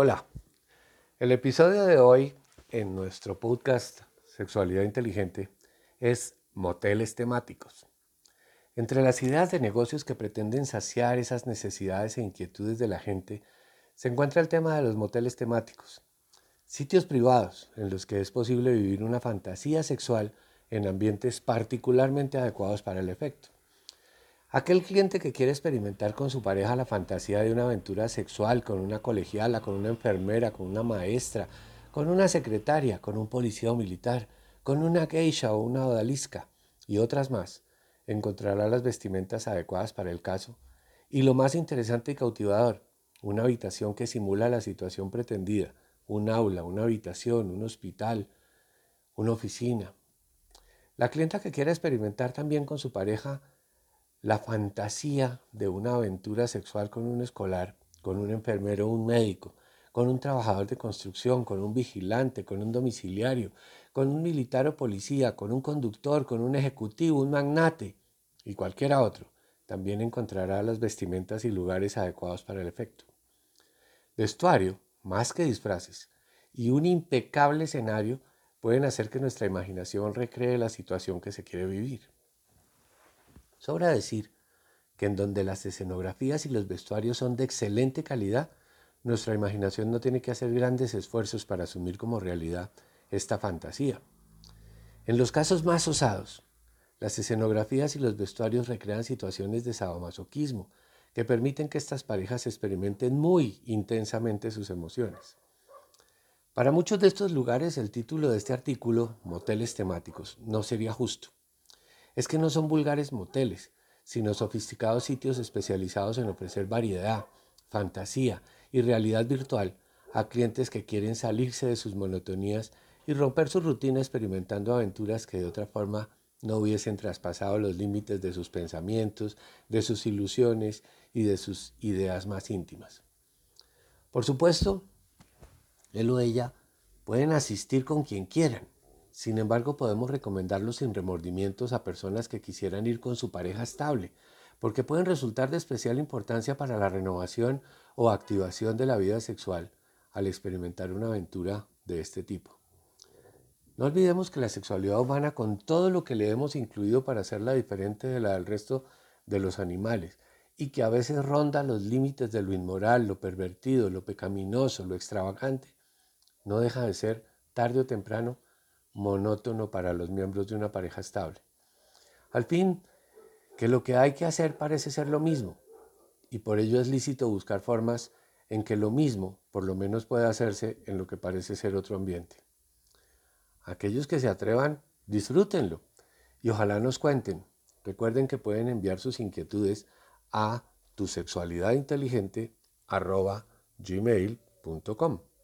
Hola, el episodio de hoy en nuestro podcast Sexualidad Inteligente es moteles temáticos. Entre las ideas de negocios que pretenden saciar esas necesidades e inquietudes de la gente, se encuentra el tema de los moteles temáticos, sitios privados en los que es posible vivir una fantasía sexual en ambientes particularmente adecuados para el efecto. Aquel cliente que quiere experimentar con su pareja la fantasía de una aventura sexual con una colegiala, con una enfermera, con una maestra, con una secretaria, con un policía o militar, con una geisha o una odalisca y otras más, encontrará las vestimentas adecuadas para el caso y lo más interesante y cautivador, una habitación que simula la situación pretendida, un aula, una habitación, un hospital, una oficina. La clienta que quiera experimentar también con su pareja la fantasía de una aventura sexual con un escolar, con un enfermero un médico, con un trabajador de construcción, con un vigilante, con un domiciliario, con un militar o policía, con un conductor, con un ejecutivo, un magnate y cualquiera otro, también encontrará las vestimentas y lugares adecuados para el efecto. Vestuario, más que disfraces, y un impecable escenario pueden hacer que nuestra imaginación recree la situación que se quiere vivir. Sobra decir que en donde las escenografías y los vestuarios son de excelente calidad, nuestra imaginación no tiene que hacer grandes esfuerzos para asumir como realidad esta fantasía. En los casos más osados, las escenografías y los vestuarios recrean situaciones de sadomasoquismo que permiten que estas parejas experimenten muy intensamente sus emociones. Para muchos de estos lugares el título de este artículo, Moteles temáticos, no sería justo es que no son vulgares moteles, sino sofisticados sitios especializados en ofrecer variedad, fantasía y realidad virtual a clientes que quieren salirse de sus monotonías y romper su rutina experimentando aventuras que de otra forma no hubiesen traspasado los límites de sus pensamientos, de sus ilusiones y de sus ideas más íntimas. Por supuesto, él o ella pueden asistir con quien quieran, sin embargo, podemos recomendarlo sin remordimientos a personas que quisieran ir con su pareja estable, porque pueden resultar de especial importancia para la renovación o activación de la vida sexual al experimentar una aventura de este tipo. No olvidemos que la sexualidad humana, con todo lo que le hemos incluido para hacerla diferente de la del resto de los animales, y que a veces ronda los límites de lo inmoral, lo pervertido, lo pecaminoso, lo extravagante, no deja de ser, tarde o temprano, monótono para los miembros de una pareja estable. Al fin, que lo que hay que hacer parece ser lo mismo, y por ello es lícito buscar formas en que lo mismo por lo menos pueda hacerse en lo que parece ser otro ambiente. Aquellos que se atrevan, disfrútenlo y ojalá nos cuenten. Recuerden que pueden enviar sus inquietudes a tu sexualidad inteligente gmail.com.